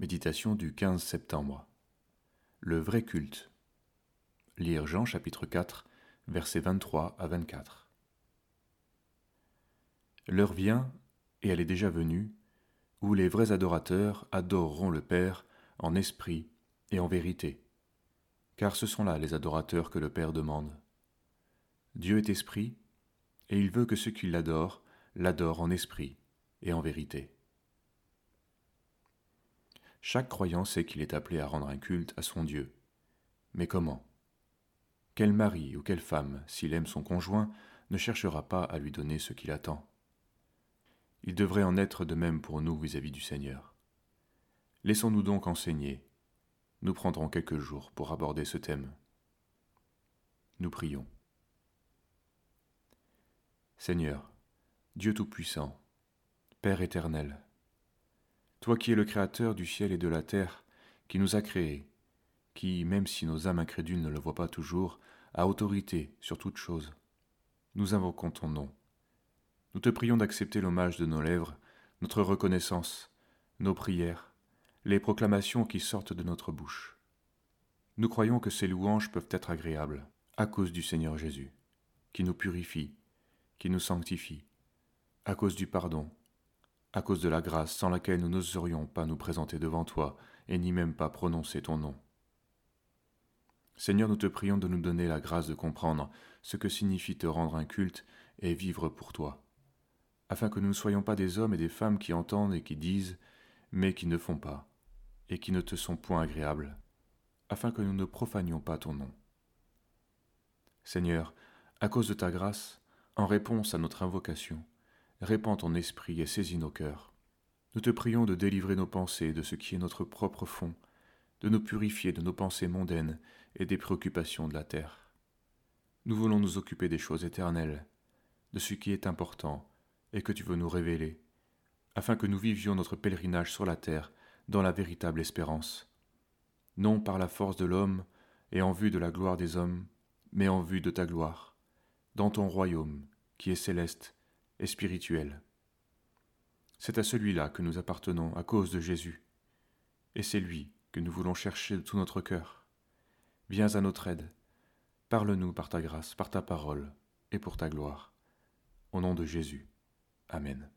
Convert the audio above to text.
Méditation du 15 septembre. Le vrai culte. Lire Jean chapitre 4, versets 23 à 24. L'heure vient, et elle est déjà venue, où les vrais adorateurs adoreront le Père en esprit et en vérité, car ce sont là les adorateurs que le Père demande. Dieu est esprit, et il veut que ceux qui l'adorent l'adorent en esprit et en vérité. Chaque croyant sait qu'il est appelé à rendre un culte à son Dieu. Mais comment? Quel mari ou quelle femme, s'il aime son conjoint, ne cherchera pas à lui donner ce qu'il attend? Il devrait en être de même pour nous vis-à-vis du Seigneur. Laissons-nous donc enseigner. Nous prendrons quelques jours pour aborder ce thème. Nous prions. Seigneur, Dieu Tout-Puissant, Père éternel, toi qui es le Créateur du ciel et de la terre, qui nous a créés, qui, même si nos âmes incrédules ne le voient pas toujours, a autorité sur toute chose, nous invoquons ton nom. Nous te prions d'accepter l'hommage de nos lèvres, notre reconnaissance, nos prières, les proclamations qui sortent de notre bouche. Nous croyons que ces louanges peuvent être agréables, à cause du Seigneur Jésus, qui nous purifie, qui nous sanctifie, à cause du pardon, à cause de la grâce sans laquelle nous n'oserions pas nous présenter devant toi et ni même pas prononcer ton nom. Seigneur, nous te prions de nous donner la grâce de comprendre ce que signifie te rendre un culte et vivre pour toi, afin que nous ne soyons pas des hommes et des femmes qui entendent et qui disent, mais qui ne font pas, et qui ne te sont point agréables, afin que nous ne profanions pas ton nom. Seigneur, à cause de ta grâce, en réponse à notre invocation, répands ton esprit et saisis nos cœurs. Nous te prions de délivrer nos pensées de ce qui est notre propre fond, de nous purifier de nos pensées mondaines et des préoccupations de la terre. Nous voulons nous occuper des choses éternelles, de ce qui est important et que tu veux nous révéler, afin que nous vivions notre pèlerinage sur la terre dans la véritable espérance, non par la force de l'homme et en vue de la gloire des hommes, mais en vue de ta gloire, dans ton royaume qui est céleste et spirituel. C'est à celui-là que nous appartenons à cause de Jésus, et c'est lui que nous voulons chercher de tout notre cœur. Viens à notre aide, parle-nous par ta grâce, par ta parole et pour ta gloire. Au nom de Jésus. Amen.